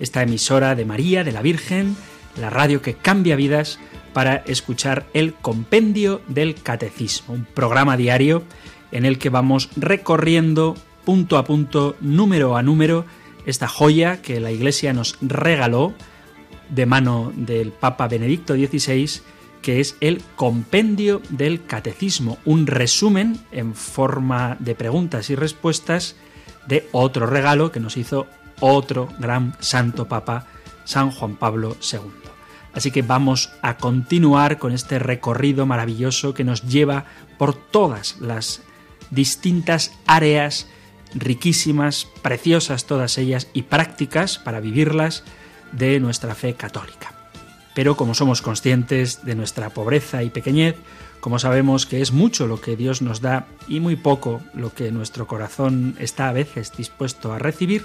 esta emisora de María, de la Virgen, la radio que cambia vidas, para escuchar el Compendio del Catecismo, un programa diario en el que vamos recorriendo punto a punto, número a número, esta joya que la Iglesia nos regaló de mano del Papa Benedicto XVI que es el Compendio del Catecismo, un resumen en forma de preguntas y respuestas de otro regalo que nos hizo otro gran santo papa, San Juan Pablo II. Así que vamos a continuar con este recorrido maravilloso que nos lleva por todas las distintas áreas riquísimas, preciosas todas ellas y prácticas para vivirlas de nuestra fe católica pero como somos conscientes de nuestra pobreza y pequeñez, como sabemos que es mucho lo que Dios nos da y muy poco lo que nuestro corazón está a veces dispuesto a recibir,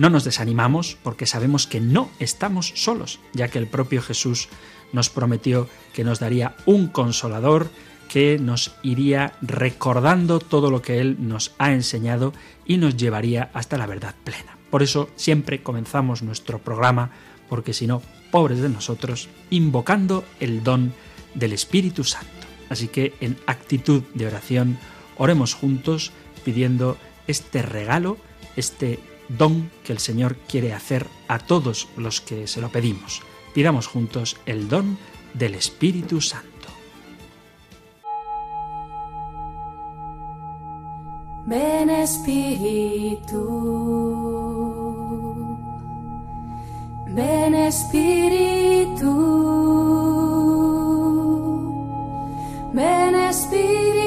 no nos desanimamos porque sabemos que no estamos solos, ya que el propio Jesús nos prometió que nos daría un consolador que nos iría recordando todo lo que Él nos ha enseñado y nos llevaría hasta la verdad plena. Por eso siempre comenzamos nuestro programa, porque si no, pobres de nosotros, invocando el don del Espíritu Santo. Así que en actitud de oración, oremos juntos pidiendo este regalo, este don que el Señor quiere hacer a todos los que se lo pedimos. Pidamos juntos el don del Espíritu Santo. Ven Espíritu. Ven Espíritu, ven Espíritu.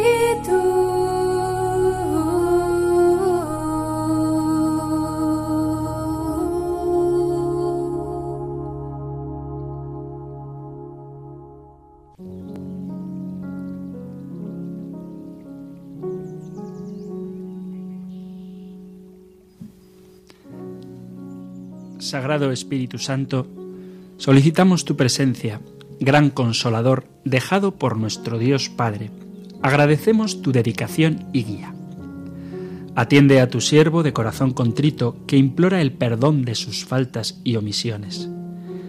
Sagrado Espíritu Santo, solicitamos tu presencia, gran consolador, dejado por nuestro Dios Padre. Agradecemos tu dedicación y guía. Atiende a tu siervo de corazón contrito que implora el perdón de sus faltas y omisiones.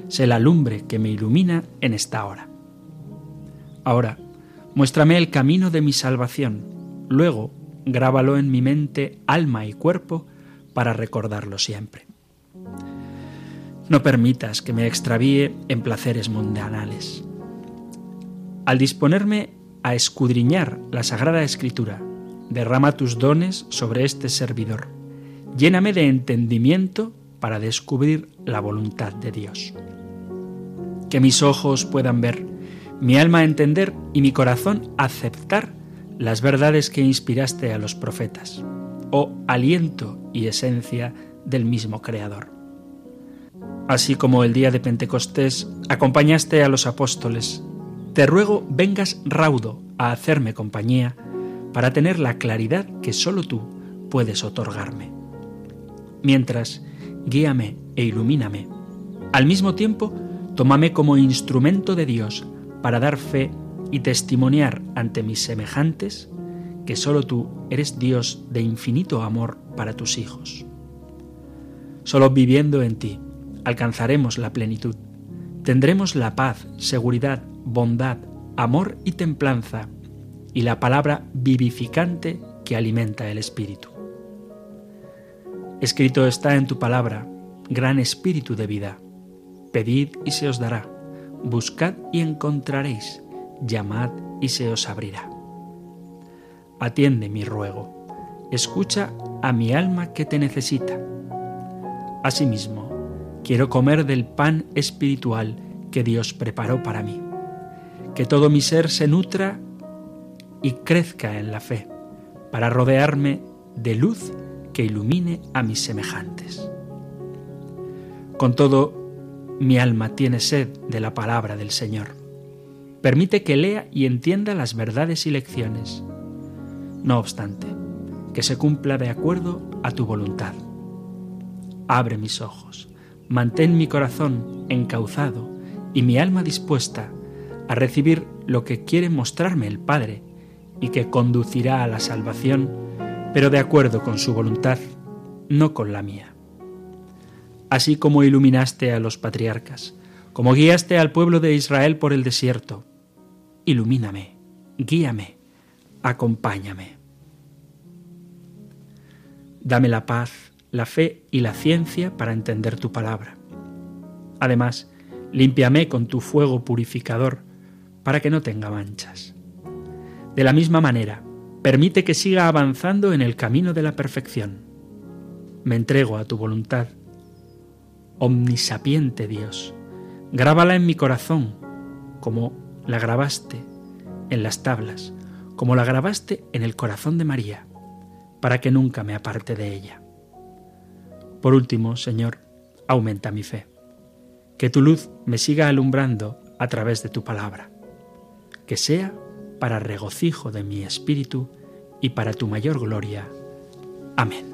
Sé la lumbre que me ilumina en esta hora. Ahora, muéstrame el camino de mi salvación. Luego, grábalo en mi mente, alma y cuerpo para recordarlo siempre. No permitas que me extravíe en placeres mundanales. Al disponerme a escudriñar la Sagrada Escritura, derrama tus dones sobre este servidor. Lléname de entendimiento para descubrir la voluntad de Dios. Que mis ojos puedan ver, mi alma entender y mi corazón aceptar las verdades que inspiraste a los profetas, oh aliento y esencia del mismo Creador. Así como el día de Pentecostés acompañaste a los apóstoles, te ruego vengas raudo a hacerme compañía para tener la claridad que sólo tú puedes otorgarme. Mientras, guíame e ilumíname. Al mismo tiempo, tómame como instrumento de Dios para dar fe y testimoniar ante mis semejantes que sólo tú eres Dios de infinito amor para tus hijos. Solo viviendo en ti, alcanzaremos la plenitud. Tendremos la paz, seguridad, bondad, amor y templanza, y la palabra vivificante que alimenta el espíritu. Escrito está en tu palabra, gran espíritu de vida. Pedid y se os dará, buscad y encontraréis, llamad y se os abrirá. Atiende mi ruego, escucha a mi alma que te necesita. Asimismo, Quiero comer del pan espiritual que Dios preparó para mí. Que todo mi ser se nutra y crezca en la fe, para rodearme de luz que ilumine a mis semejantes. Con todo, mi alma tiene sed de la palabra del Señor. Permite que lea y entienda las verdades y lecciones. No obstante, que se cumpla de acuerdo a tu voluntad. Abre mis ojos, mantén mi corazón encauzado y mi alma dispuesta a recibir lo que quiere mostrarme el Padre y que conducirá a la salvación, pero de acuerdo con su voluntad, no con la mía. Así como iluminaste a los patriarcas, como guiaste al pueblo de Israel por el desierto, ilumíname, guíame, acompáñame. Dame la paz, la fe y la ciencia para entender tu palabra. Además, límpiame con tu fuego purificador para que no tenga manchas. De la misma manera, permite que siga avanzando en el camino de la perfección. Me entrego a tu voluntad. Omnisapiente Dios, grábala en mi corazón como la grabaste en las tablas, como la grabaste en el corazón de María para que nunca me aparte de ella. Por último, Señor, aumenta mi fe. Que tu luz me siga alumbrando a través de tu palabra. Que sea para regocijo de mi espíritu y para tu mayor gloria. Amén.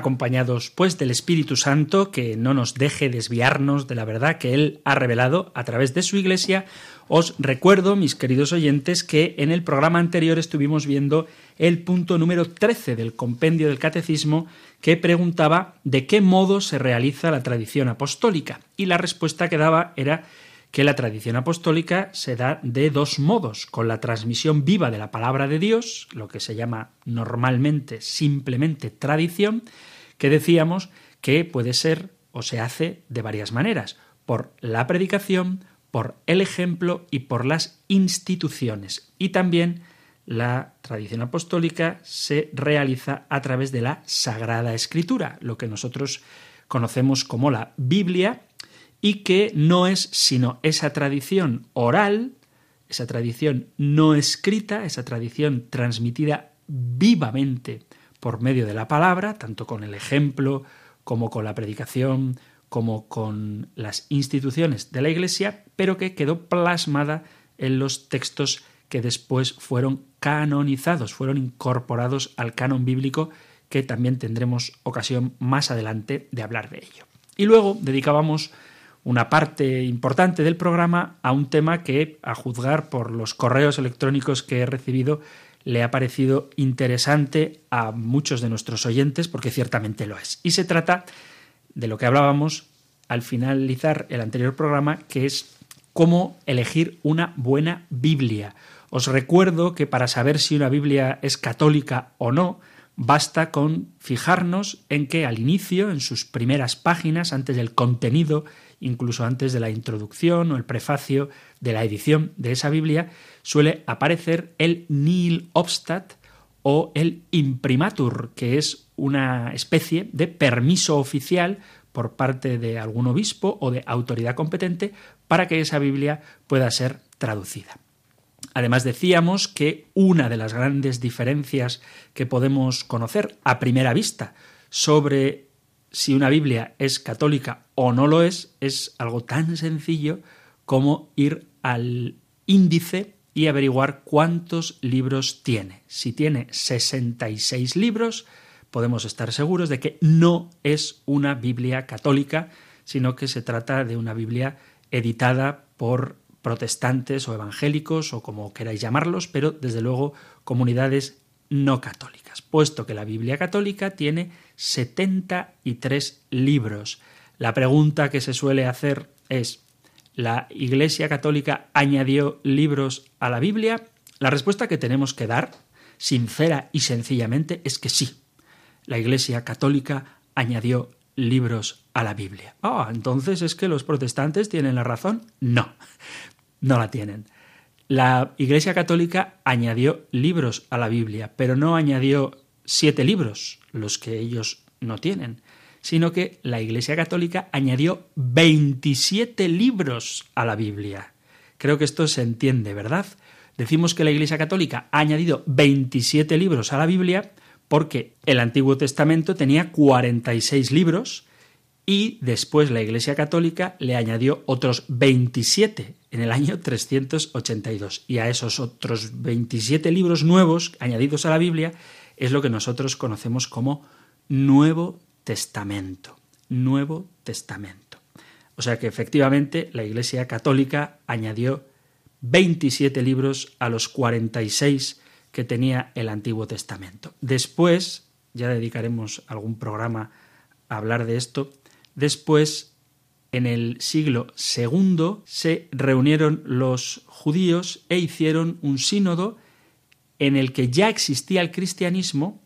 acompañados pues del Espíritu Santo, que no nos deje desviarnos de la verdad que Él ha revelado a través de su Iglesia, os recuerdo, mis queridos oyentes, que en el programa anterior estuvimos viendo el punto número 13 del compendio del Catecismo, que preguntaba de qué modo se realiza la tradición apostólica. Y la respuesta que daba era que la tradición apostólica se da de dos modos, con la transmisión viva de la palabra de Dios, lo que se llama normalmente simplemente tradición, que decíamos que puede ser o se hace de varias maneras, por la predicación, por el ejemplo y por las instituciones. Y también la tradición apostólica se realiza a través de la Sagrada Escritura, lo que nosotros conocemos como la Biblia, y que no es sino esa tradición oral, esa tradición no escrita, esa tradición transmitida vivamente por medio de la palabra, tanto con el ejemplo como con la predicación, como con las instituciones de la Iglesia, pero que quedó plasmada en los textos que después fueron canonizados, fueron incorporados al canon bíblico, que también tendremos ocasión más adelante de hablar de ello. Y luego dedicábamos una parte importante del programa a un tema que, a juzgar por los correos electrónicos que he recibido, le ha parecido interesante a muchos de nuestros oyentes, porque ciertamente lo es. Y se trata de lo que hablábamos al finalizar el anterior programa, que es cómo elegir una buena Biblia. Os recuerdo que para saber si una Biblia es católica o no, basta con fijarnos en que al inicio, en sus primeras páginas, antes del contenido incluso antes de la introducción o el prefacio de la edición de esa Biblia, suele aparecer el nil obstat o el imprimatur, que es una especie de permiso oficial por parte de algún obispo o de autoridad competente para que esa Biblia pueda ser traducida. Además decíamos que una de las grandes diferencias que podemos conocer a primera vista sobre si una Biblia es católica o no lo es, es algo tan sencillo como ir al índice y averiguar cuántos libros tiene. Si tiene 66 libros, podemos estar seguros de que no es una Biblia católica, sino que se trata de una Biblia editada por protestantes o evangélicos o como queráis llamarlos, pero desde luego comunidades no católicas, puesto que la Biblia católica tiene 73 libros. La pregunta que se suele hacer es, ¿La Iglesia Católica añadió libros a la Biblia? La respuesta que tenemos que dar, sincera y sencillamente, es que sí. La Iglesia Católica añadió libros a la Biblia. Ah, entonces es que los protestantes tienen la razón. No, no la tienen. La Iglesia Católica añadió libros a la Biblia, pero no añadió siete libros, los que ellos no tienen, sino que la Iglesia Católica añadió 27 libros a la Biblia. Creo que esto se entiende, ¿verdad? Decimos que la Iglesia Católica ha añadido 27 libros a la Biblia porque el Antiguo Testamento tenía 46 libros y después la Iglesia Católica le añadió otros 27 en el año 382. Y a esos otros 27 libros nuevos añadidos a la Biblia es lo que nosotros conocemos como Nuevo Testamento. Nuevo Testamento. O sea que efectivamente la Iglesia Católica añadió 27 libros a los 46 que tenía el Antiguo Testamento. Después, ya dedicaremos algún programa a hablar de esto, después, en el siglo II, se reunieron los judíos e hicieron un sínodo en el que ya existía el cristianismo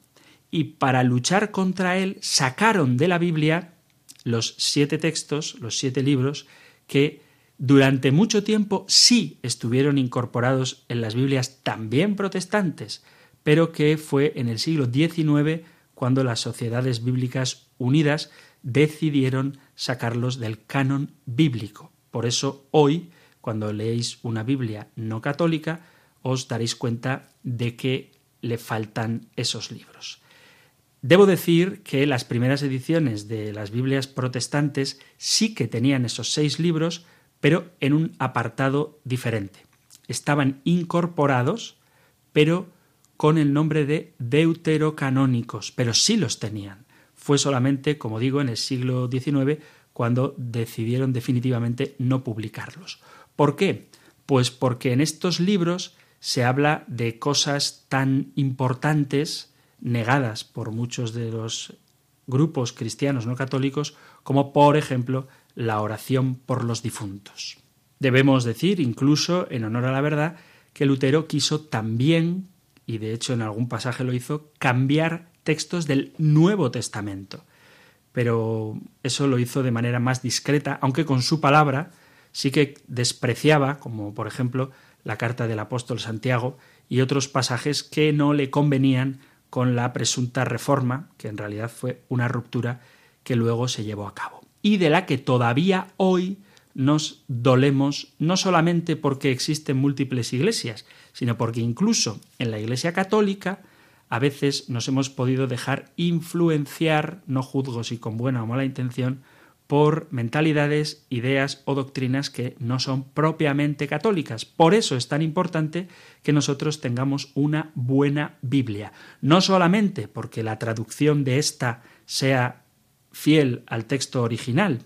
y para luchar contra él sacaron de la Biblia los siete textos, los siete libros, que durante mucho tiempo sí estuvieron incorporados en las Biblias también protestantes, pero que fue en el siglo XIX cuando las sociedades bíblicas unidas decidieron sacarlos del canon bíblico. Por eso hoy, cuando leéis una Biblia no católica, os daréis cuenta de que le faltan esos libros. Debo decir que las primeras ediciones de las Biblias protestantes sí que tenían esos seis libros, pero en un apartado diferente. Estaban incorporados, pero con el nombre de deuterocanónicos, pero sí los tenían. Fue solamente, como digo, en el siglo XIX cuando decidieron definitivamente no publicarlos. ¿Por qué? Pues porque en estos libros se habla de cosas tan importantes negadas por muchos de los grupos cristianos no católicos, como por ejemplo la oración por los difuntos. Debemos decir, incluso en honor a la verdad, que Lutero quiso también, y de hecho en algún pasaje lo hizo, cambiar textos del Nuevo Testamento. Pero eso lo hizo de manera más discreta, aunque con su palabra sí que despreciaba, como por ejemplo la carta del apóstol Santiago y otros pasajes que no le convenían con la presunta reforma, que en realidad fue una ruptura que luego se llevó a cabo, y de la que todavía hoy nos dolemos no solamente porque existen múltiples iglesias, sino porque incluso en la Iglesia Católica a veces nos hemos podido dejar influenciar, no juzgo si con buena o mala intención, por mentalidades, ideas o doctrinas que no son propiamente católicas. Por eso es tan importante que nosotros tengamos una buena Biblia. No solamente porque la traducción de esta sea fiel al texto original,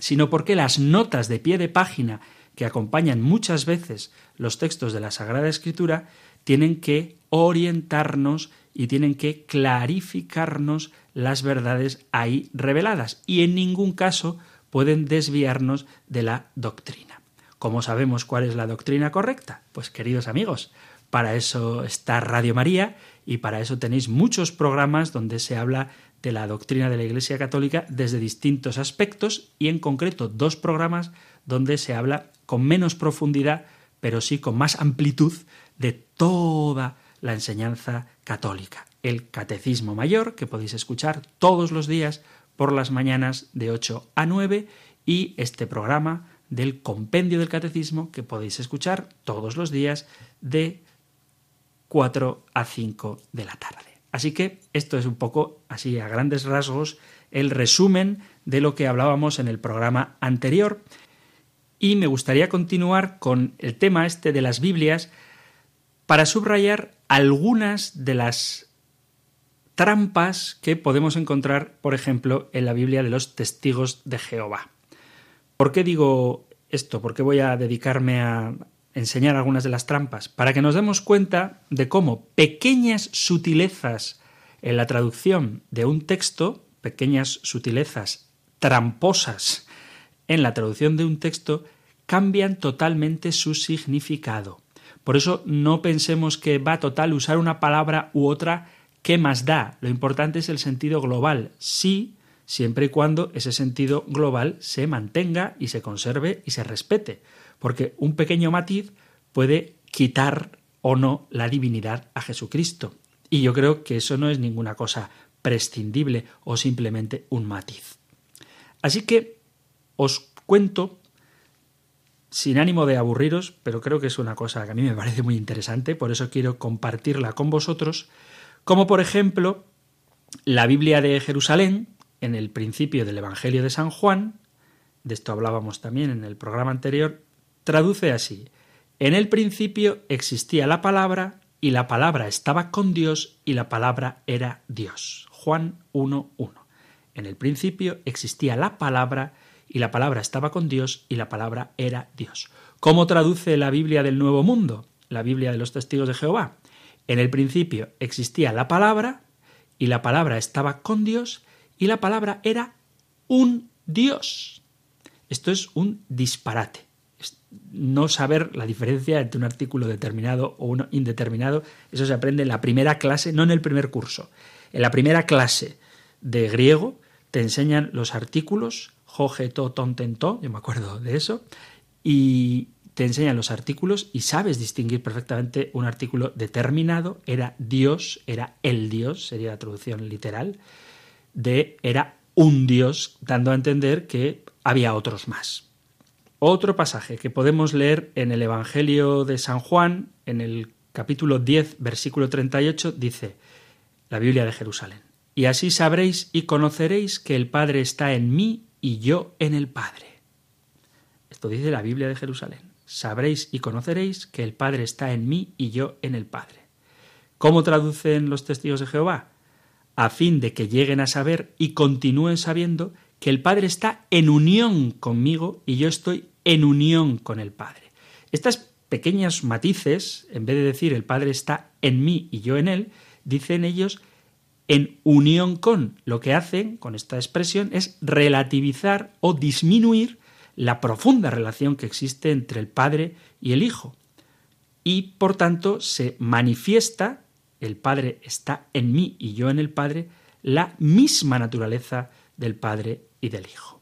sino porque las notas de pie de página que acompañan muchas veces los textos de la Sagrada Escritura tienen que orientarnos y tienen que clarificarnos las verdades ahí reveladas y en ningún caso pueden desviarnos de la doctrina. ¿Cómo sabemos cuál es la doctrina correcta? Pues queridos amigos, para eso está Radio María y para eso tenéis muchos programas donde se habla de la doctrina de la Iglesia Católica desde distintos aspectos y en concreto dos programas donde se habla con menos profundidad pero sí con más amplitud de toda la enseñanza católica el Catecismo Mayor, que podéis escuchar todos los días por las mañanas de 8 a 9, y este programa del Compendio del Catecismo, que podéis escuchar todos los días de 4 a 5 de la tarde. Así que esto es un poco, así a grandes rasgos, el resumen de lo que hablábamos en el programa anterior. Y me gustaría continuar con el tema este de las Biblias para subrayar algunas de las trampas que podemos encontrar, por ejemplo, en la Biblia de los testigos de Jehová. ¿Por qué digo esto? ¿Por qué voy a dedicarme a enseñar algunas de las trampas? Para que nos demos cuenta de cómo pequeñas sutilezas en la traducción de un texto, pequeñas sutilezas tramposas en la traducción de un texto, cambian totalmente su significado. Por eso no pensemos que va total usar una palabra u otra, ¿qué más da? Lo importante es el sentido global. Sí, siempre y cuando ese sentido global se mantenga y se conserve y se respete, porque un pequeño matiz puede quitar o no la divinidad a Jesucristo. Y yo creo que eso no es ninguna cosa prescindible o simplemente un matiz. Así que os cuento, sin ánimo de aburriros, pero creo que es una cosa que a mí me parece muy interesante, por eso quiero compartirla con vosotros, como por ejemplo la Biblia de Jerusalén, en el principio del Evangelio de San Juan, de esto hablábamos también en el programa anterior, traduce así, en el principio existía la palabra y la palabra estaba con Dios y la palabra era Dios. Juan 1.1. En el principio existía la palabra y la palabra estaba con Dios y la palabra era Dios. ¿Cómo traduce la Biblia del Nuevo Mundo? La Biblia de los Testigos de Jehová. En el principio existía la palabra y la palabra estaba con Dios y la palabra era un Dios. Esto es un disparate no saber la diferencia entre un artículo determinado o uno indeterminado, eso se aprende en la primera clase, no en el primer curso. En la primera clase de griego te enseñan los artículos, ten, to, yo me acuerdo de eso, y te enseñan los artículos y sabes distinguir perfectamente un artículo determinado, era Dios, era el Dios, sería la traducción literal, de era un Dios, dando a entender que había otros más. Otro pasaje que podemos leer en el Evangelio de San Juan, en el capítulo 10, versículo 38, dice la Biblia de Jerusalén. Y así sabréis y conoceréis que el Padre está en mí y yo en el Padre. Esto dice la Biblia de Jerusalén. Sabréis y conoceréis que el Padre está en mí y yo en el Padre. ¿Cómo traducen los testigos de Jehová? A fin de que lleguen a saber y continúen sabiendo que el Padre está en unión conmigo y yo estoy en unión con el Padre. Estas pequeños matices, en vez de decir el Padre está en mí y yo en él, dicen ellos en unión con. Lo que hacen con esta expresión es relativizar o disminuir la profunda relación que existe entre el Padre y el Hijo. Y por tanto se manifiesta, el Padre está en mí y yo en el Padre, la misma naturaleza del Padre y del Hijo.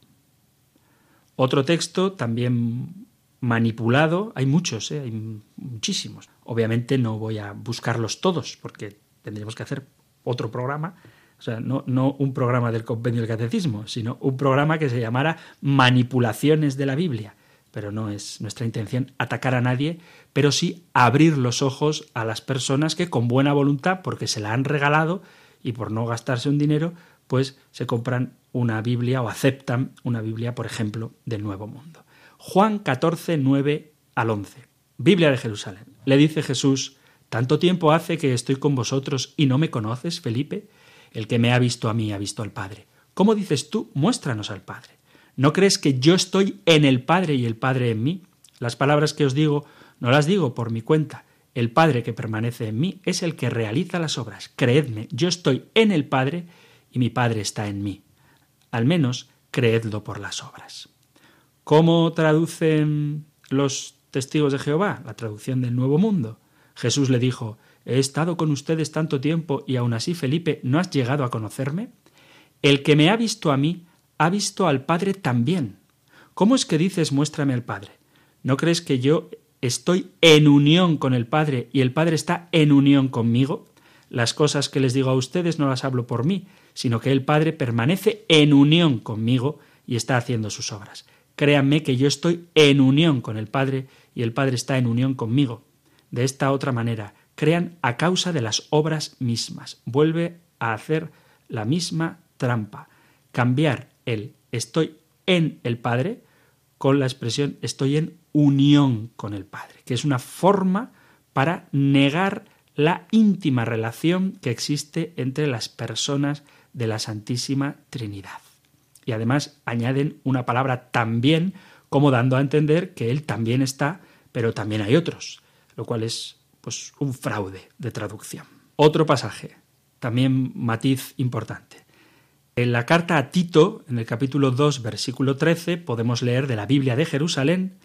Otro texto también manipulado, hay muchos, ¿eh? hay muchísimos. Obviamente no voy a buscarlos todos porque tendríamos que hacer otro programa, o sea, no, no un programa del compendio del catecismo, sino un programa que se llamara Manipulaciones de la Biblia. Pero no es nuestra intención atacar a nadie, pero sí abrir los ojos a las personas que con buena voluntad, porque se la han regalado y por no gastarse un dinero, pues se compran una Biblia o aceptan una Biblia, por ejemplo, del Nuevo Mundo. Juan 14, 9 al 11. Biblia de Jerusalén. Le dice Jesús, ¿tanto tiempo hace que estoy con vosotros y no me conoces, Felipe? El que me ha visto a mí ha visto al Padre. ¿Cómo dices tú? Muéstranos al Padre. ¿No crees que yo estoy en el Padre y el Padre en mí? Las palabras que os digo no las digo por mi cuenta. El Padre que permanece en mí es el que realiza las obras. Creedme, yo estoy en el Padre y mi Padre está en mí. Al menos creedlo por las obras. ¿Cómo traducen los testigos de Jehová? La traducción del Nuevo Mundo. Jesús le dijo, He estado con ustedes tanto tiempo y aún así, Felipe, ¿no has llegado a conocerme? El que me ha visto a mí, ha visto al Padre también. ¿Cómo es que dices muéstrame al Padre? ¿No crees que yo estoy en unión con el Padre y el Padre está en unión conmigo? Las cosas que les digo a ustedes no las hablo por mí, sino que el Padre permanece en unión conmigo y está haciendo sus obras. Créanme que yo estoy en unión con el Padre y el Padre está en unión conmigo. De esta otra manera, crean a causa de las obras mismas. Vuelve a hacer la misma trampa. Cambiar el estoy en el Padre con la expresión estoy en unión con el Padre, que es una forma para negar la íntima relación que existe entre las personas de la Santísima Trinidad. Y además añaden una palabra también, como dando a entender que Él también está, pero también hay otros, lo cual es pues un fraude de traducción. Otro pasaje, también matiz importante. En la carta a Tito, en el capítulo 2, versículo 13, podemos leer de la Biblia de Jerusalén,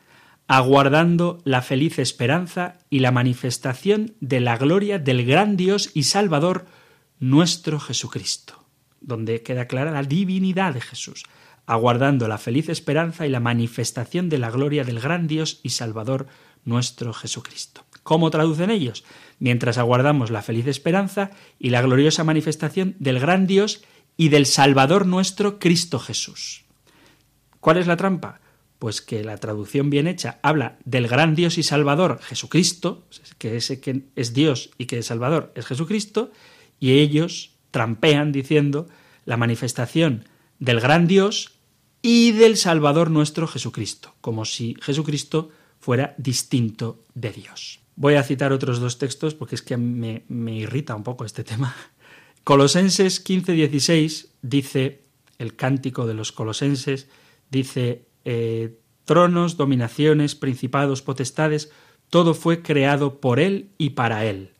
aguardando la feliz esperanza y la manifestación de la gloria del gran Dios y Salvador, nuestro Jesucristo, donde queda clara la divinidad de Jesús, aguardando la feliz esperanza y la manifestación de la gloria del gran Dios y Salvador, nuestro Jesucristo. ¿Cómo traducen ellos? Mientras aguardamos la feliz esperanza y la gloriosa manifestación del gran Dios y del Salvador nuestro Cristo Jesús. ¿Cuál es la trampa? Pues que la traducción bien hecha habla del gran Dios y Salvador Jesucristo, que ese que es Dios y que es Salvador es Jesucristo, y ellos trampean diciendo la manifestación del gran Dios y del Salvador nuestro Jesucristo, como si Jesucristo fuera distinto de Dios. Voy a citar otros dos textos porque es que me, irrita un poco este tema. Colosenses 15:16 dice, el cántico de los colosenses, dice, eh, tronos, dominaciones, principados, potestades, todo fue creado por Él y para Él.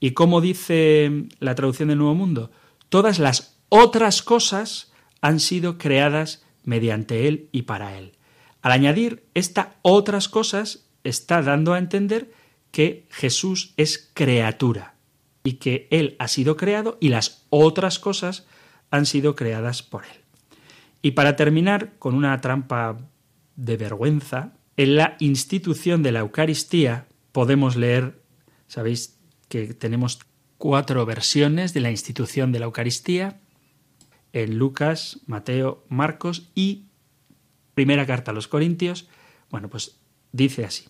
Y como dice la traducción del Nuevo Mundo, todas las otras cosas han sido creadas mediante Él y para Él. Al añadir esta otras cosas, está dando a entender que Jesús es criatura y que Él ha sido creado y las otras cosas han sido creadas por Él. Y para terminar con una trampa de vergüenza, en la institución de la Eucaristía podemos leer, sabéis que tenemos cuatro versiones de la institución de la Eucaristía, en Lucas, Mateo, Marcos y primera carta a los Corintios, bueno, pues dice así.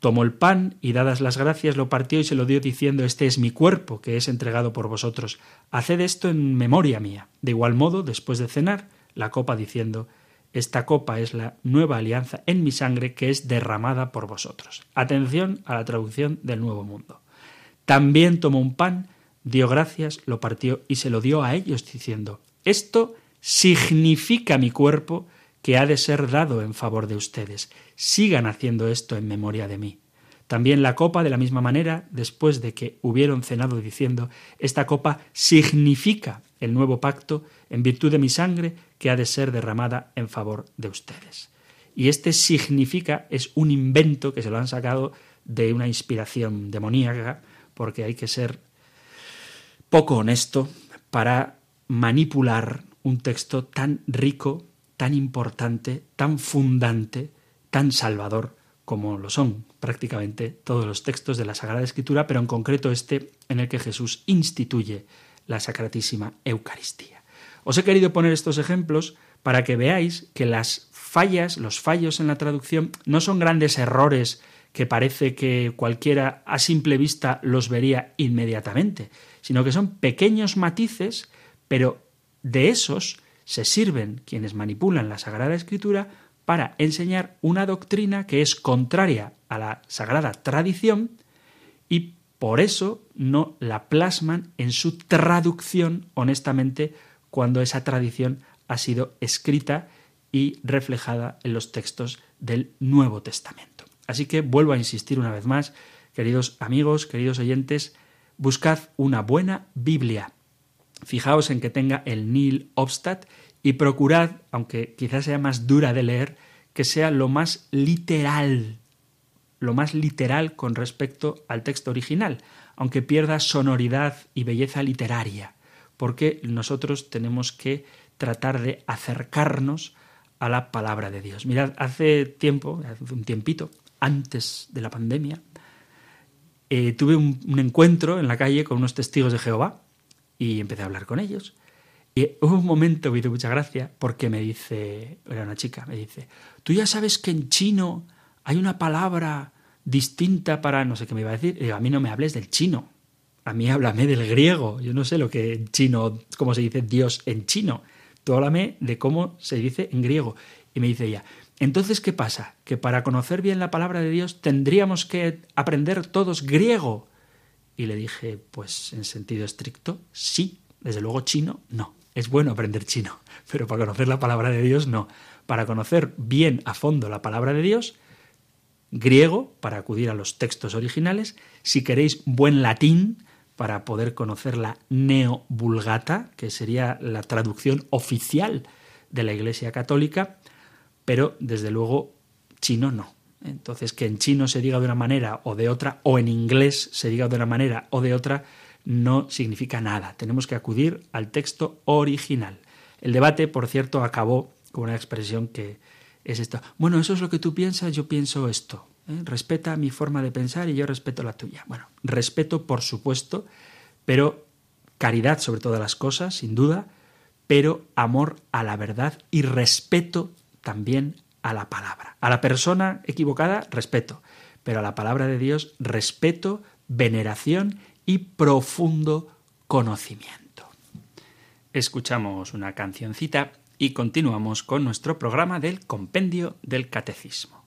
Tomó el pan y dadas las gracias lo partió y se lo dio diciendo, Este es mi cuerpo que es entregado por vosotros. Haced esto en memoria mía. De igual modo, después de cenar, la copa diciendo, Esta copa es la nueva alianza en mi sangre que es derramada por vosotros. Atención a la traducción del Nuevo Mundo. También tomó un pan, dio gracias, lo partió y se lo dio a ellos diciendo, Esto significa mi cuerpo que ha de ser dado en favor de ustedes. Sigan haciendo esto en memoria de mí. También la copa, de la misma manera, después de que hubieron cenado diciendo, esta copa significa el nuevo pacto en virtud de mi sangre que ha de ser derramada en favor de ustedes. Y este significa es un invento que se lo han sacado de una inspiración demoníaca, porque hay que ser poco honesto para manipular un texto tan rico, tan importante, tan fundante, tan salvador como lo son prácticamente todos los textos de la Sagrada Escritura, pero en concreto este en el que Jesús instituye la Sacratísima Eucaristía. Os he querido poner estos ejemplos para que veáis que las fallas, los fallos en la traducción, no son grandes errores que parece que cualquiera a simple vista los vería inmediatamente, sino que son pequeños matices, pero de esos se sirven quienes manipulan la Sagrada Escritura para enseñar una doctrina que es contraria a la sagrada tradición y por eso no la plasman en su traducción honestamente cuando esa tradición ha sido escrita y reflejada en los textos del Nuevo Testamento. Así que vuelvo a insistir una vez más, queridos amigos, queridos oyentes, buscad una buena Biblia. Fijaos en que tenga el Nil Obstat y procurad, aunque quizás sea más dura de leer, que sea lo más literal, lo más literal con respecto al texto original, aunque pierda sonoridad y belleza literaria, porque nosotros tenemos que tratar de acercarnos a la palabra de Dios. Mirad, hace tiempo, hace un tiempito, antes de la pandemia, eh, tuve un, un encuentro en la calle con unos testigos de Jehová y empecé a hablar con ellos. Y hubo un momento, me hizo mucha gracia, porque me dice, era una chica, me dice, tú ya sabes que en chino hay una palabra distinta para no sé qué me iba a decir. Y digo, a mí no me hables del chino, a mí háblame del griego. Yo no sé lo que en chino, cómo se dice Dios en chino. Tú háblame de cómo se dice en griego. Y me dice ella, entonces, ¿qué pasa? Que para conocer bien la palabra de Dios tendríamos que aprender todos griego. Y le dije, pues en sentido estricto, sí. Desde luego chino, no. Es bueno aprender chino, pero para conocer la palabra de Dios no. Para conocer bien a fondo la palabra de Dios, griego, para acudir a los textos originales, si queréis buen latín, para poder conocer la neovulgata, que sería la traducción oficial de la Iglesia Católica, pero desde luego chino no. Entonces, que en chino se diga de una manera o de otra, o en inglés se diga de una manera o de otra, no significa nada. Tenemos que acudir al texto original. El debate, por cierto, acabó con una expresión que es esto. Bueno, eso es lo que tú piensas, yo pienso esto. ¿eh? Respeta mi forma de pensar y yo respeto la tuya. Bueno, respeto, por supuesto, pero caridad sobre todas las cosas, sin duda, pero amor a la verdad y respeto también a la palabra. A la persona equivocada, respeto, pero a la palabra de Dios, respeto, veneración y profundo conocimiento. Escuchamos una cancioncita y continuamos con nuestro programa del Compendio del Catecismo.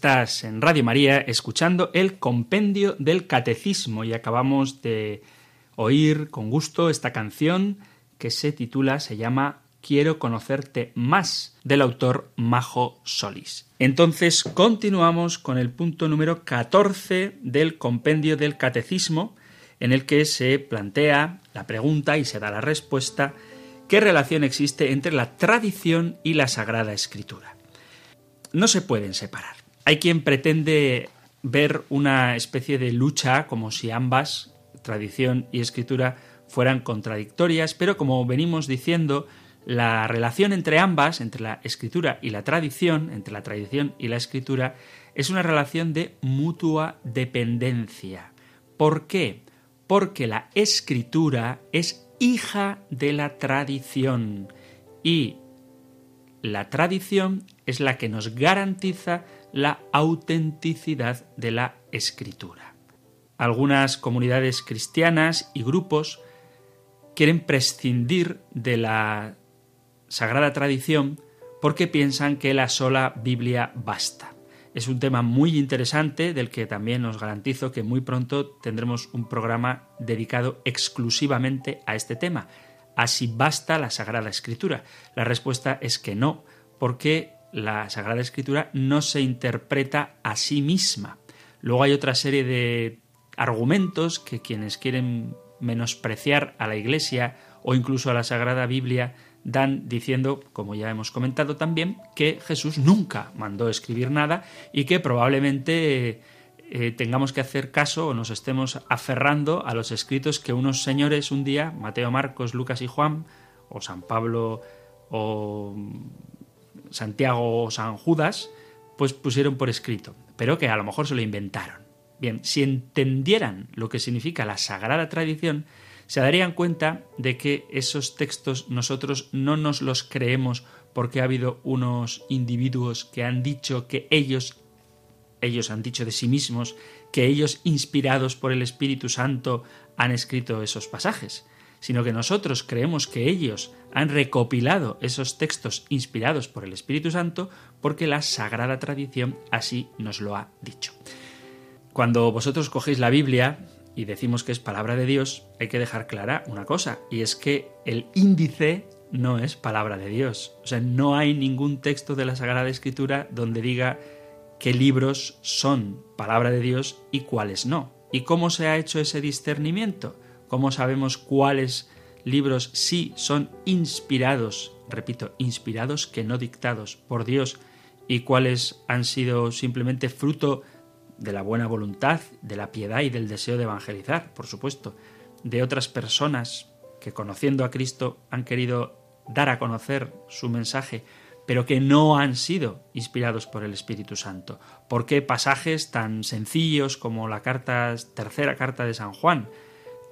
Estás en Radio María escuchando el compendio del catecismo y acabamos de oír con gusto esta canción que se titula, se llama Quiero conocerte más del autor Majo Solis. Entonces continuamos con el punto número 14 del compendio del catecismo en el que se plantea la pregunta y se da la respuesta ¿qué relación existe entre la tradición y la Sagrada Escritura? No se pueden separar. Hay quien pretende ver una especie de lucha como si ambas, tradición y escritura, fueran contradictorias, pero como venimos diciendo, la relación entre ambas, entre la escritura y la tradición, entre la tradición y la escritura, es una relación de mutua dependencia. ¿Por qué? Porque la escritura es hija de la tradición y la tradición es la que nos garantiza la autenticidad de la escritura. Algunas comunidades cristianas y grupos quieren prescindir de la sagrada tradición porque piensan que la sola Biblia basta. Es un tema muy interesante del que también os garantizo que muy pronto tendremos un programa dedicado exclusivamente a este tema. Así basta la Sagrada Escritura. La respuesta es que no, porque la Sagrada Escritura no se interpreta a sí misma. Luego hay otra serie de argumentos que quienes quieren menospreciar a la Iglesia o incluso a la Sagrada Biblia dan diciendo, como ya hemos comentado también, que Jesús nunca mandó escribir nada y que probablemente eh, tengamos que hacer caso o nos estemos aferrando a los escritos que unos señores un día, Mateo, Marcos, Lucas y Juan, o San Pablo o Santiago o San Judas, pues pusieron por escrito, pero que a lo mejor se lo inventaron. Bien, si entendieran lo que significa la sagrada tradición, se darían cuenta de que esos textos nosotros no nos los creemos porque ha habido unos individuos que han dicho que ellos ellos han dicho de sí mismos que ellos inspirados por el Espíritu Santo han escrito esos pasajes, sino que nosotros creemos que ellos han recopilado esos textos inspirados por el Espíritu Santo porque la sagrada tradición así nos lo ha dicho. Cuando vosotros cogéis la Biblia, y decimos que es palabra de Dios, hay que dejar clara una cosa, y es que el índice no es palabra de Dios. O sea, no hay ningún texto de la Sagrada Escritura donde diga qué libros son palabra de Dios y cuáles no. ¿Y cómo se ha hecho ese discernimiento? ¿Cómo sabemos cuáles libros sí son inspirados, repito, inspirados que no dictados por Dios. Y cuáles han sido simplemente fruto de la buena voluntad, de la piedad y del deseo de evangelizar, por supuesto, de otras personas que conociendo a Cristo han querido dar a conocer su mensaje, pero que no han sido inspirados por el Espíritu Santo. ¿Por qué pasajes tan sencillos como la carta, tercera carta de San Juan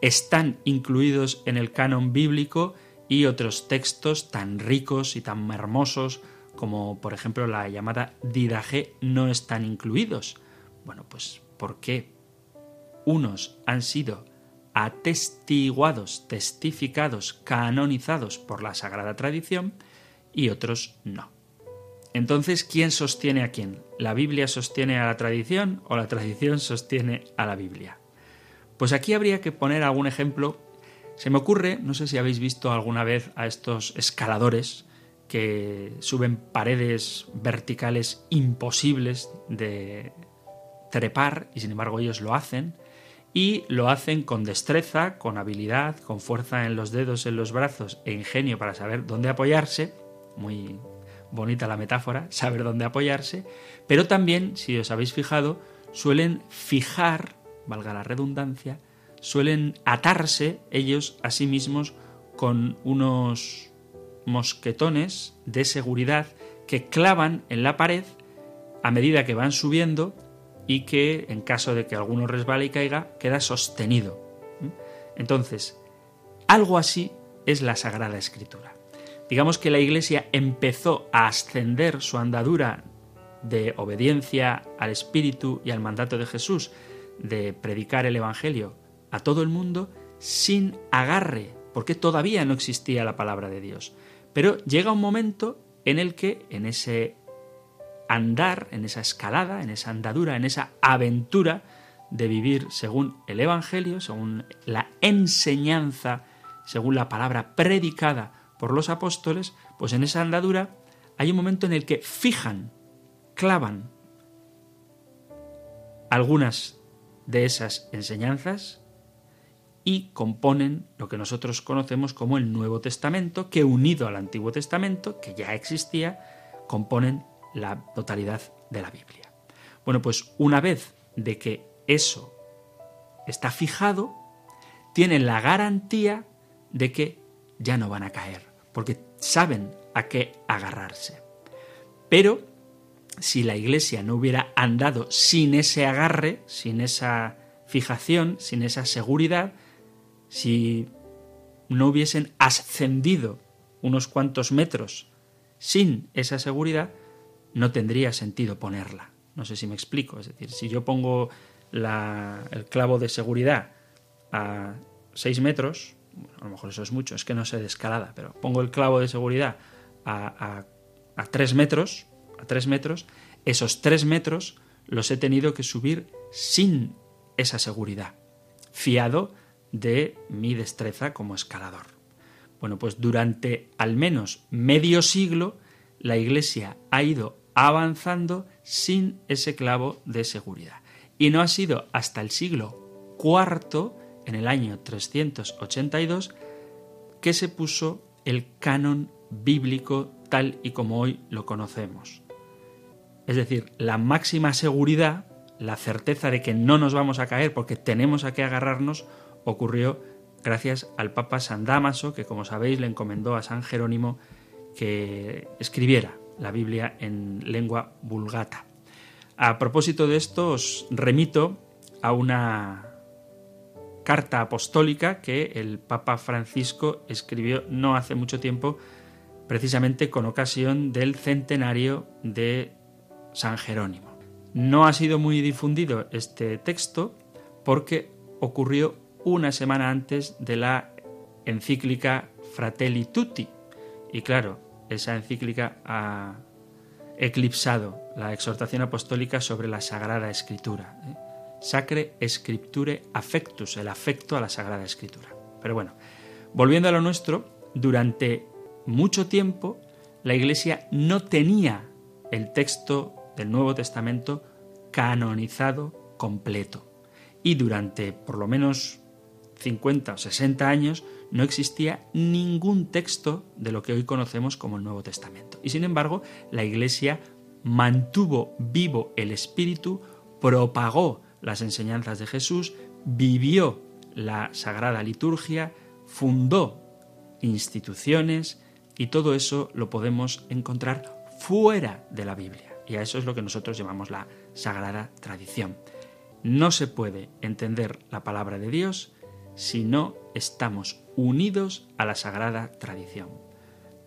están incluidos en el canon bíblico y otros textos tan ricos y tan hermosos como por ejemplo la llamada Didaje no están incluidos? Bueno, pues ¿por qué unos han sido atestiguados, testificados, canonizados por la sagrada tradición y otros no? Entonces, ¿quién sostiene a quién? ¿La Biblia sostiene a la tradición o la tradición sostiene a la Biblia? Pues aquí habría que poner algún ejemplo. Se me ocurre, no sé si habéis visto alguna vez a estos escaladores que suben paredes verticales imposibles de trepar y sin embargo ellos lo hacen. Y lo hacen con destreza, con habilidad, con fuerza en los dedos, en los brazos e ingenio para saber dónde apoyarse, muy bonita la metáfora, saber dónde apoyarse, pero también, si os habéis fijado, suelen fijar, valga la redundancia, suelen atarse ellos a sí mismos con unos mosquetones de seguridad que clavan en la pared a medida que van subiendo y que en caso de que alguno resbale y caiga, queda sostenido. Entonces, algo así es la Sagrada Escritura. Digamos que la Iglesia empezó a ascender su andadura de obediencia al Espíritu y al mandato de Jesús de predicar el Evangelio a todo el mundo sin agarre, porque todavía no existía la palabra de Dios. Pero llega un momento en el que en ese andar, en esa escalada, en esa andadura, en esa aventura de vivir según el Evangelio, según la enseñanza, según la palabra predicada por los apóstoles, pues en esa andadura hay un momento en el que fijan, clavan algunas de esas enseñanzas y componen lo que nosotros conocemos como el Nuevo Testamento, que unido al Antiguo Testamento, que ya existía, componen la totalidad de la Biblia. Bueno, pues una vez de que eso está fijado, tienen la garantía de que ya no van a caer, porque saben a qué agarrarse. Pero si la Iglesia no hubiera andado sin ese agarre, sin esa fijación, sin esa seguridad, si no hubiesen ascendido unos cuantos metros sin esa seguridad, no tendría sentido ponerla. No sé si me explico. Es decir, si yo pongo el clavo de seguridad a 6 metros, a lo mejor eso es mucho, es que no sé de escalada, pero pongo el clavo de seguridad a, a, 3 metros, a 3 metros, esos 3 metros los he tenido que subir sin esa seguridad, fiado de mi destreza como escalador. Bueno, pues durante al menos medio siglo la Iglesia ha ido avanzando sin ese clavo de seguridad. Y no ha sido hasta el siglo IV, en el año 382, que se puso el canon bíblico tal y como hoy lo conocemos. Es decir, la máxima seguridad, la certeza de que no nos vamos a caer porque tenemos a qué agarrarnos, ocurrió gracias al Papa San Damaso, que como sabéis le encomendó a San Jerónimo que escribiera la Biblia en lengua vulgata. A propósito de esto, os remito a una carta apostólica que el Papa Francisco escribió no hace mucho tiempo, precisamente con ocasión del centenario de San Jerónimo. No ha sido muy difundido este texto porque ocurrió una semana antes de la encíclica Fratelli Tutti. Y claro, esa encíclica ha eclipsado la exhortación apostólica sobre la Sagrada Escritura. ¿eh? Sacre Scripture Affectus, el afecto a la Sagrada Escritura. Pero bueno, volviendo a lo nuestro, durante mucho tiempo la Iglesia no tenía el texto del Nuevo Testamento canonizado completo. Y durante por lo menos 50 o 60 años no existía ningún texto de lo que hoy conocemos como el Nuevo Testamento. Y sin embargo, la Iglesia mantuvo vivo el Espíritu, propagó las enseñanzas de Jesús, vivió la Sagrada Liturgia, fundó instituciones y todo eso lo podemos encontrar fuera de la Biblia. Y a eso es lo que nosotros llamamos la Sagrada Tradición. No se puede entender la palabra de Dios si no estamos unidos a la sagrada tradición.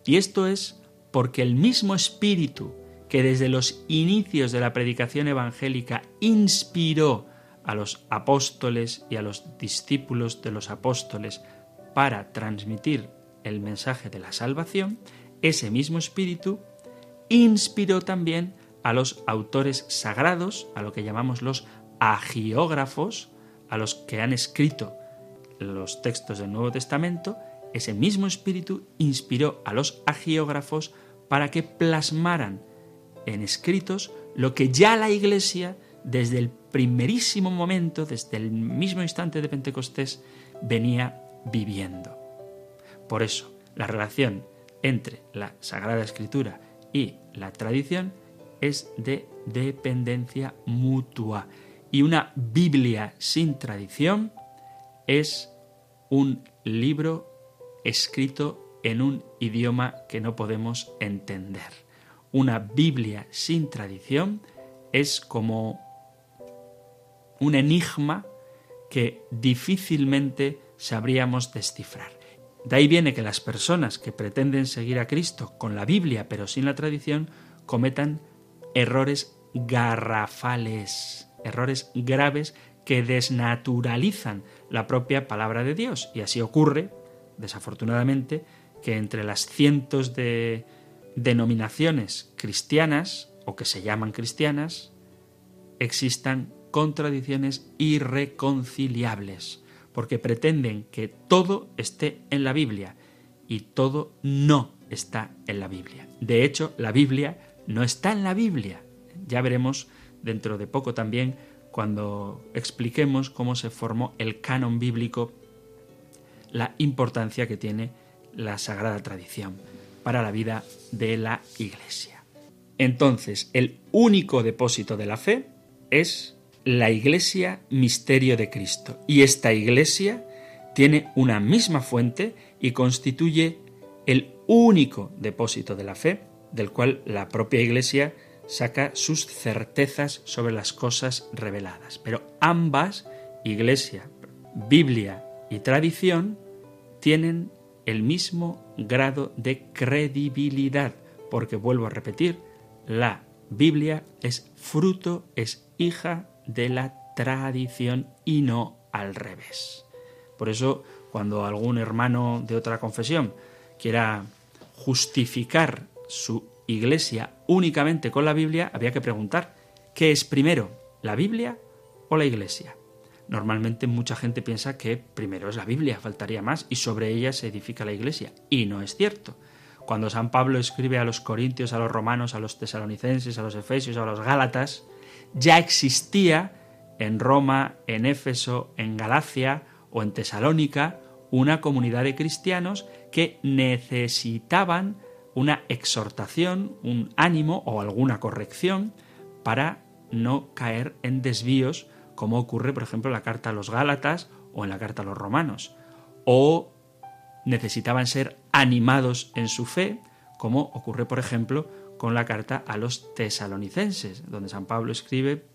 Y esto es porque el mismo espíritu que desde los inicios de la predicación evangélica inspiró a los apóstoles y a los discípulos de los apóstoles para transmitir el mensaje de la salvación, ese mismo espíritu inspiró también a los autores sagrados, a lo que llamamos los agiógrafos, a los que han escrito los textos del Nuevo Testamento, ese mismo espíritu inspiró a los agiógrafos para que plasmaran en escritos lo que ya la Iglesia, desde el primerísimo momento, desde el mismo instante de Pentecostés, venía viviendo. Por eso, la relación entre la Sagrada Escritura y la tradición es de dependencia mutua. Y una Biblia sin tradición es un libro escrito en un idioma que no podemos entender. Una Biblia sin tradición es como un enigma que difícilmente sabríamos descifrar. De ahí viene que las personas que pretenden seguir a Cristo con la Biblia pero sin la tradición cometan errores garrafales, errores graves que desnaturalizan la propia palabra de Dios. Y así ocurre, desafortunadamente, que entre las cientos de denominaciones cristianas, o que se llaman cristianas, existan contradicciones irreconciliables, porque pretenden que todo esté en la Biblia y todo no está en la Biblia. De hecho, la Biblia no está en la Biblia. Ya veremos dentro de poco también cuando expliquemos cómo se formó el canon bíblico, la importancia que tiene la sagrada tradición para la vida de la Iglesia. Entonces, el único depósito de la fe es la Iglesia misterio de Cristo. Y esta Iglesia tiene una misma fuente y constituye el único depósito de la fe, del cual la propia Iglesia saca sus certezas sobre las cosas reveladas. Pero ambas, Iglesia, Biblia y tradición, tienen el mismo grado de credibilidad, porque vuelvo a repetir, la Biblia es fruto, es hija de la tradición y no al revés. Por eso, cuando algún hermano de otra confesión quiera justificar su iglesia únicamente con la Biblia, había que preguntar, ¿qué es primero, la Biblia o la iglesia? Normalmente mucha gente piensa que primero es la Biblia, faltaría más, y sobre ella se edifica la iglesia. Y no es cierto. Cuando San Pablo escribe a los corintios, a los romanos, a los tesalonicenses, a los efesios, a los gálatas, ya existía en Roma, en Éfeso, en Galacia o en Tesalónica una comunidad de cristianos que necesitaban una exhortación, un ánimo o alguna corrección para no caer en desvíos como ocurre, por ejemplo, en la carta a los Gálatas o en la carta a los Romanos. O necesitaban ser animados en su fe, como ocurre, por ejemplo, con la carta a los tesalonicenses, donde San Pablo escribe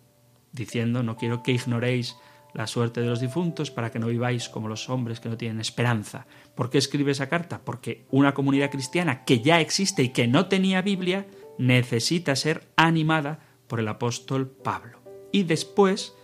diciendo, no quiero que ignoréis la suerte de los difuntos para que no viváis como los hombres que no tienen esperanza. ¿Por qué escribe esa carta? Porque una comunidad cristiana que ya existe y que no tenía Biblia necesita ser animada por el apóstol Pablo. Y después,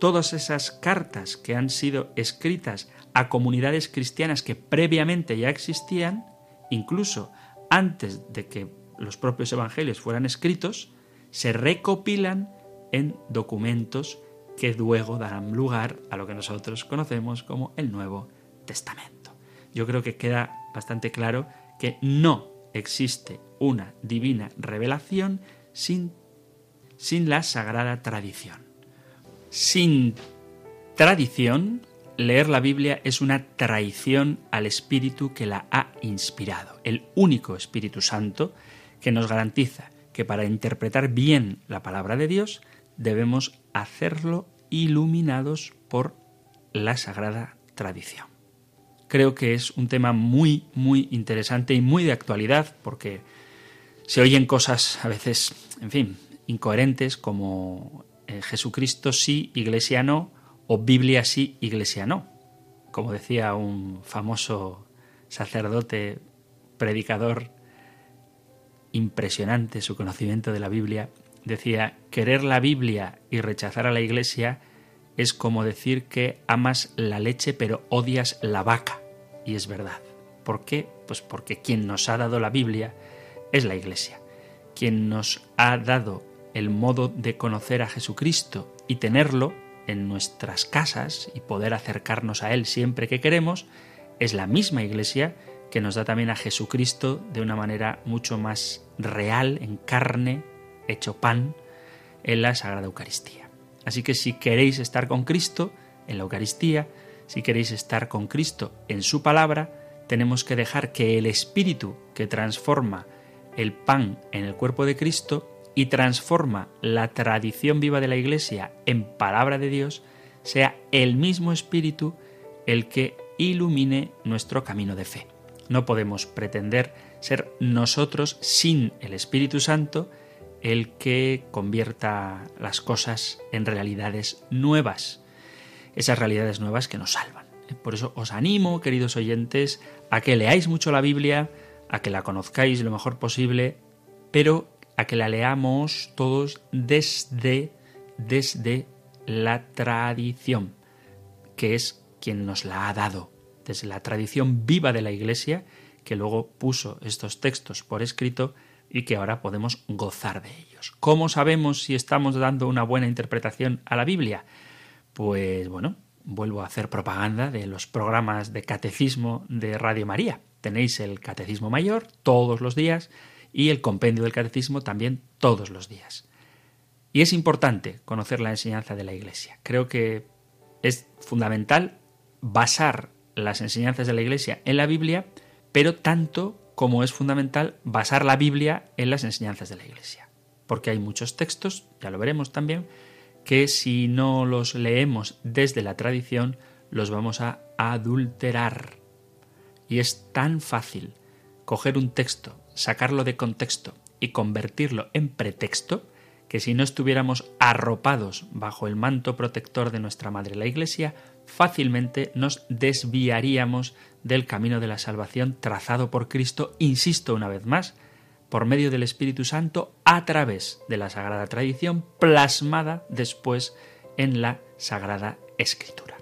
todas esas cartas que han sido escritas a comunidades cristianas que previamente ya existían, incluso antes de que los propios evangelios fueran escritos, se recopilan en documentos que luego darán lugar a lo que nosotros conocemos como el Nuevo Testamento. Yo creo que queda bastante claro que no existe una divina revelación sin, sin la sagrada tradición. Sin tradición, leer la Biblia es una traición al Espíritu que la ha inspirado, el único Espíritu Santo que nos garantiza que para interpretar bien la palabra de Dios debemos hacerlo iluminados por la sagrada tradición. Creo que es un tema muy, muy interesante y muy de actualidad porque se oyen cosas a veces, en fin, incoherentes como eh, Jesucristo sí, Iglesia no, o Biblia sí, Iglesia no. Como decía un famoso sacerdote, predicador, impresionante su conocimiento de la Biblia, decía, querer la Biblia y rechazar a la Iglesia es como decir que amas la leche pero odias la vaca. Y es verdad. ¿Por qué? Pues porque quien nos ha dado la Biblia es la Iglesia. Quien nos ha dado el modo de conocer a Jesucristo y tenerlo en nuestras casas y poder acercarnos a Él siempre que queremos, es la misma Iglesia que nos da también a Jesucristo de una manera mucho más real, en carne, hecho pan en la Sagrada Eucaristía. Así que si queréis estar con Cristo en la Eucaristía, si queréis estar con Cristo en su palabra, tenemos que dejar que el Espíritu que transforma el pan en el cuerpo de Cristo y transforma la tradición viva de la Iglesia en palabra de Dios, sea el mismo Espíritu el que ilumine nuestro camino de fe. No podemos pretender ser nosotros sin el Espíritu Santo el que convierta las cosas en realidades nuevas, esas realidades nuevas que nos salvan. Por eso os animo, queridos oyentes, a que leáis mucho la Biblia, a que la conozcáis lo mejor posible, pero a que la leamos todos desde, desde la tradición, que es quien nos la ha dado, desde la tradición viva de la Iglesia, que luego puso estos textos por escrito y que ahora podemos gozar de ellos. ¿Cómo sabemos si estamos dando una buena interpretación a la Biblia? Pues bueno, vuelvo a hacer propaganda de los programas de catecismo de Radio María. Tenéis el Catecismo Mayor todos los días y el compendio del Catecismo también todos los días. Y es importante conocer la enseñanza de la Iglesia. Creo que es fundamental basar las enseñanzas de la Iglesia en la Biblia, pero tanto como es fundamental basar la Biblia en las enseñanzas de la Iglesia. Porque hay muchos textos, ya lo veremos también, que si no los leemos desde la tradición, los vamos a adulterar. Y es tan fácil coger un texto, sacarlo de contexto y convertirlo en pretexto, que si no estuviéramos arropados bajo el manto protector de nuestra Madre la Iglesia, fácilmente nos desviaríamos del camino de la salvación trazado por Cristo, insisto una vez más, por medio del Espíritu Santo a través de la Sagrada Tradición plasmada después en la Sagrada Escritura.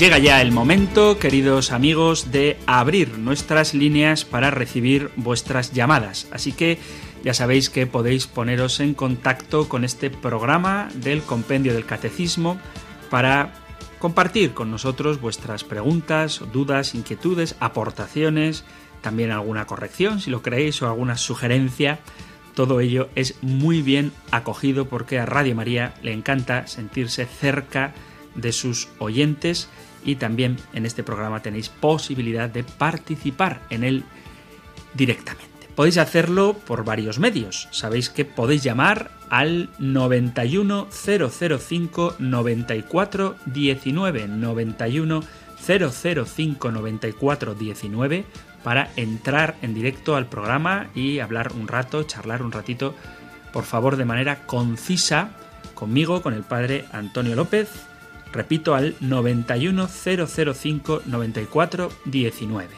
Llega ya el momento, queridos amigos, de abrir nuestras líneas para recibir vuestras llamadas. Así que ya sabéis que podéis poneros en contacto con este programa del Compendio del Catecismo para compartir con nosotros vuestras preguntas, dudas, inquietudes, aportaciones, también alguna corrección si lo creéis o alguna sugerencia. Todo ello es muy bien acogido porque a Radio María le encanta sentirse cerca de sus oyentes y también en este programa tenéis posibilidad de participar en él directamente. Podéis hacerlo por varios medios. Sabéis que podéis llamar al 91 005 94 19 91 005 94 19 para entrar en directo al programa y hablar un rato, charlar un ratito, por favor, de manera concisa conmigo, con el padre Antonio López, Repito, al 91005 94 19.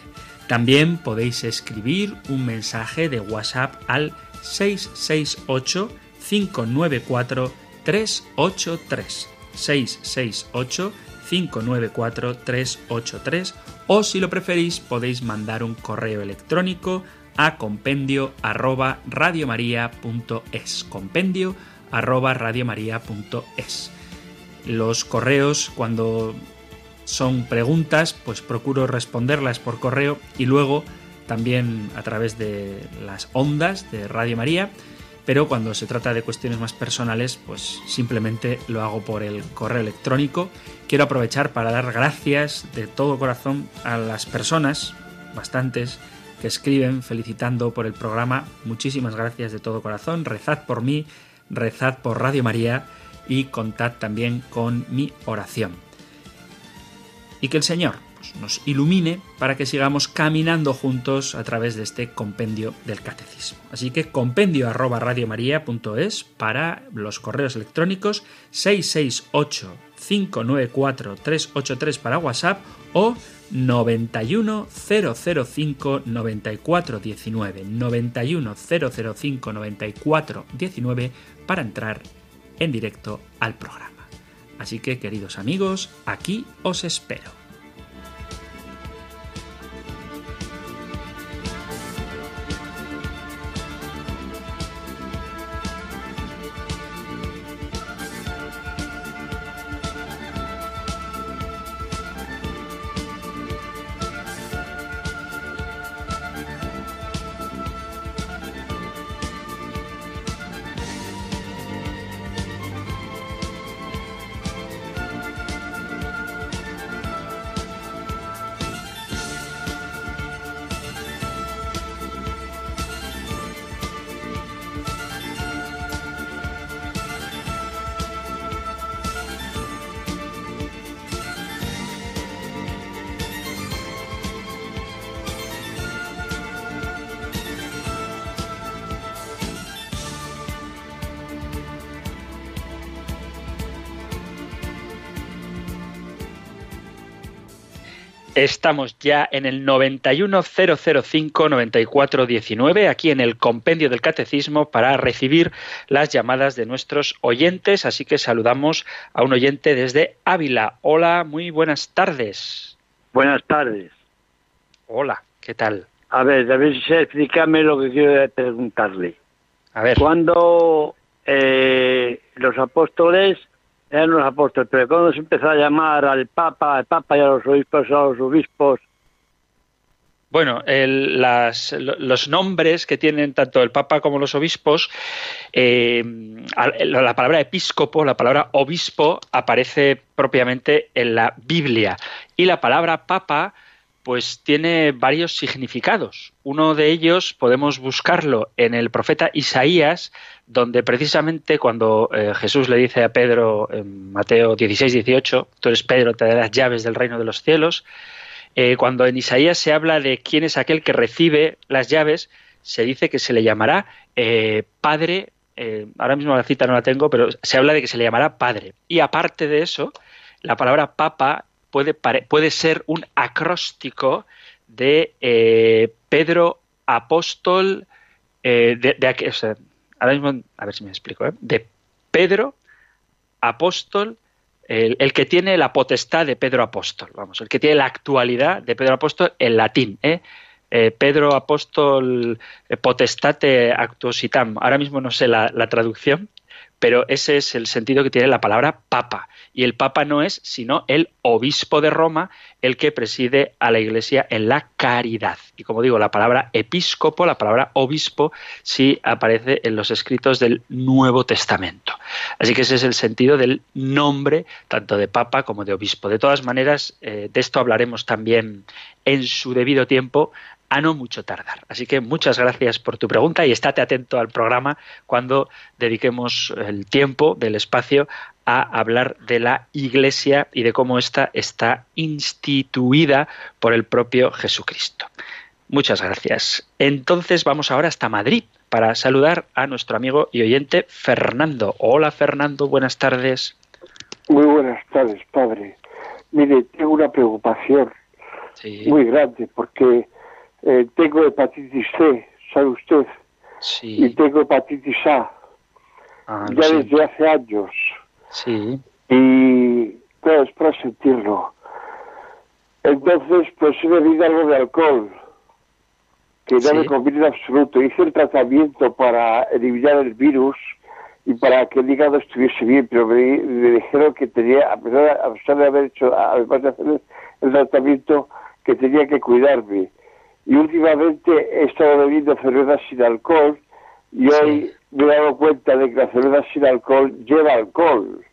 También podéis escribir un mensaje de WhatsApp al 668 594 383. 668 594 383 o si lo preferís podéis mandar un correo electrónico a compendio arroba radiomaria.es compendio arroba radiomaria.es los correos, cuando son preguntas, pues procuro responderlas por correo y luego también a través de las ondas de Radio María, pero cuando se trata de cuestiones más personales, pues simplemente lo hago por el correo electrónico. Quiero aprovechar para dar gracias de todo corazón a las personas, bastantes, que escriben felicitando por el programa. Muchísimas gracias de todo corazón. Rezad por mí, rezad por Radio María y contad también con mi oración. Y que el Señor pues, nos ilumine para que sigamos caminando juntos a través de este compendio del catecismo. Así que compendio arroba radiomaria.es para los correos electrónicos 668 594 383 para WhatsApp o 91 005 94 19 91 005 94 19 para entrar en directo al programa. Así que, queridos amigos, aquí os espero. Estamos ya en el 910059419, aquí en el compendio del catecismo, para recibir las llamadas de nuestros oyentes. Así que saludamos a un oyente desde Ávila. Hola, muy buenas tardes. Buenas tardes. Hola, ¿qué tal? A ver, a ver si explícame lo que quiero preguntarle. A ver. Cuando eh, los apóstoles eran los apóstoles, pero cuando se empezó a llamar al Papa, al Papa y a los obispos, a los obispos. Bueno, los nombres que tienen tanto el Papa como los obispos, eh, la palabra episcopo, la palabra obispo, aparece propiamente en la Biblia. Y la palabra Papa pues tiene varios significados. Uno de ellos podemos buscarlo en el profeta Isaías, donde precisamente cuando eh, Jesús le dice a Pedro en Mateo 16, 18, tú eres Pedro, te daré las llaves del reino de los cielos, eh, cuando en Isaías se habla de quién es aquel que recibe las llaves, se dice que se le llamará eh, Padre, ahora mismo la cita no la tengo, pero se habla de que se le llamará Padre. Y aparte de eso, la palabra Papa puede, puede ser un acróstico de eh, Pedro Apóstol, eh, de, a ver si me explico, ¿eh? de Pedro Apóstol, el, que tiene la potestad de Pedro Apóstol, vamos, el que tiene la actualidad de Pedro Apóstol en latín, Pedro Apóstol potestate actuositam. Ahora mismo no sé la, traducción, pero ese es el sentido que tiene la palabra papa. Y el papa no es sino el obispo de Roma, el que preside a la Iglesia en la caridad. Y como digo, la palabra episcopo, la palabra obispo, sí aparece en los escritos del Nuevo Testamento. Así que ese es el sentido del nombre, tanto de papa como de obispo. De todas maneras, eh, de esto hablaremos también en su debido tiempo a no mucho tardar. Así que muchas gracias por tu pregunta y estate atento al programa cuando dediquemos el tiempo del espacio a hablar de la Iglesia y de cómo ésta está instituida por el propio Jesucristo. Muchas gracias. Entonces vamos ahora hasta Madrid para saludar a nuestro amigo y oyente Fernando. Hola Fernando, buenas tardes. Muy buenas tardes, padre. Mire, tengo una preocupación muy grande porque eh, tengo hepatitis C, ¿sabe usted? Sí. Y tengo hepatitis A. Ah, ya desde hace años. Sí. Y claro, es para sentirlo. Entonces, pues he bebido algo de alcohol, que no me conviene en absoluto. Hice el tratamiento para eliminar el virus y para que el hígado estuviese bien, pero me, dijeron que tenía, a pesar, de haber hecho, además de hacer el tratamiento, que tenía que cuidarme y últimamente he estado bebiendo cerveza sin alcohol y hoy me he dado cuenta de que la cerveza sin alcohol lleva alcohol.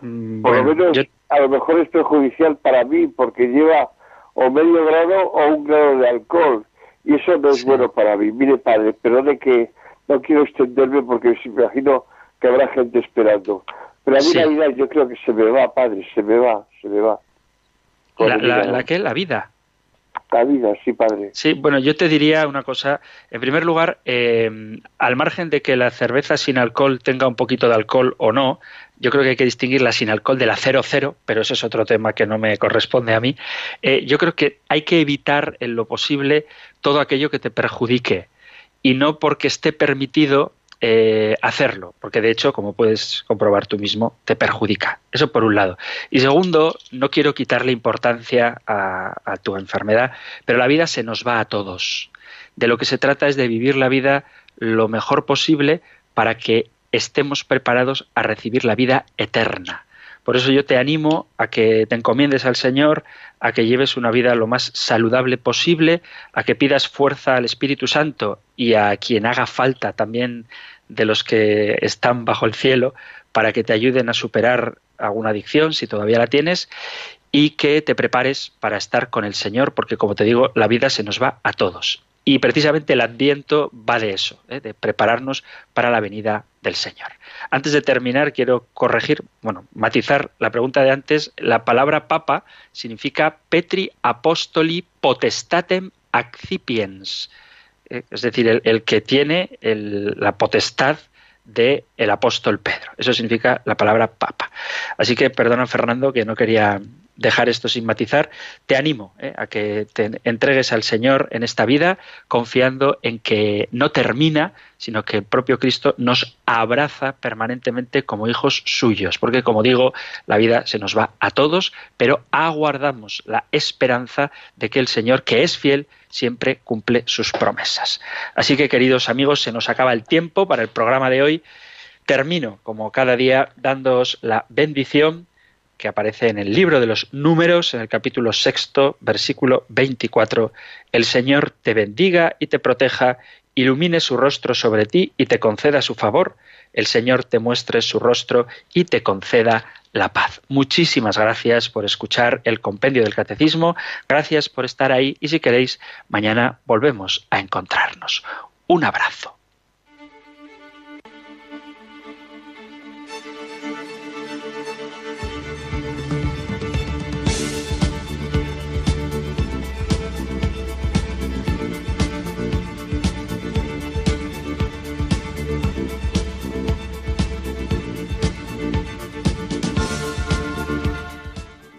Mm, Por lo menos, a lo mejor es perjudicial para mí porque lleva o medio grado o un grado de alcohol y eso no es bueno para mí. Mire, padre, perdone que no quiero extenderme porque me imagino que habrá gente esperando. Pero a mí la vida yo creo que se me va, padre, se me va, se me va. ¿La, la, la qué? ¿La vida? La vida, sí, padre. Sí, bueno, yo te diría una cosa. En primer lugar, eh, al margen de que la cerveza sin alcohol tenga un poquito de alcohol o no, yo creo que hay que distinguir la sin alcohol de la cero cero, pero eso es otro tema que no me corresponde a mí. Eh, yo creo que hay que evitar en lo posible todo aquello que te perjudique y no porque esté permitido eh, hacerlo, porque de hecho, como puedes comprobar tú mismo, te perjudica. Eso por un lado. Y segundo, no quiero quitarle importancia a, a tu enfermedad, pero la vida se nos va a todos. De lo que se trata es de vivir la vida lo mejor posible para que estemos preparados a recibir la vida eterna. Por eso yo te animo a que te encomiendes al Señor, a que lleves una vida lo más saludable posible, a que pidas fuerza al Espíritu Santo y a quien haga falta también de los que están bajo el cielo para que te ayuden a superar alguna adicción si todavía la tienes y que te prepares para estar con el Señor porque como te digo la vida se nos va a todos y precisamente el Adviento va de eso, ¿eh? de prepararnos para la venida del Señor. Antes de terminar, quiero corregir, bueno, matizar la pregunta de antes. La palabra papa significa Petri Apostoli Potestatem Accipiens, ¿eh? es decir, el, que tiene la potestad del el apóstol Pedro. Eso significa la palabra papa. Así que perdona, Fernando, que no quería dejar esto sin matizar, te animo ¿eh? a que te entregues al Señor en esta vida, confiando en que no termina, sino que el propio Cristo nos abraza permanentemente como hijos suyos, porque como digo, la vida se nos va a todos, pero aguardamos la esperanza de que el Señor, que es fiel, siempre cumple sus promesas. Así que, queridos amigos, se nos acaba el tiempo para el programa de hoy. Termino, como cada día, dándoos la bendición que aparece en el libro de los números, en el capítulo sexto, versículo 24. El Señor te bendiga y te proteja, ilumine su rostro sobre ti y te conceda su favor. El Señor te muestre su rostro y te conceda la paz. Muchísimas gracias por escuchar el compendio del catecismo, gracias por estar ahí y si queréis, mañana volvemos a encontrarnos. Un abrazo.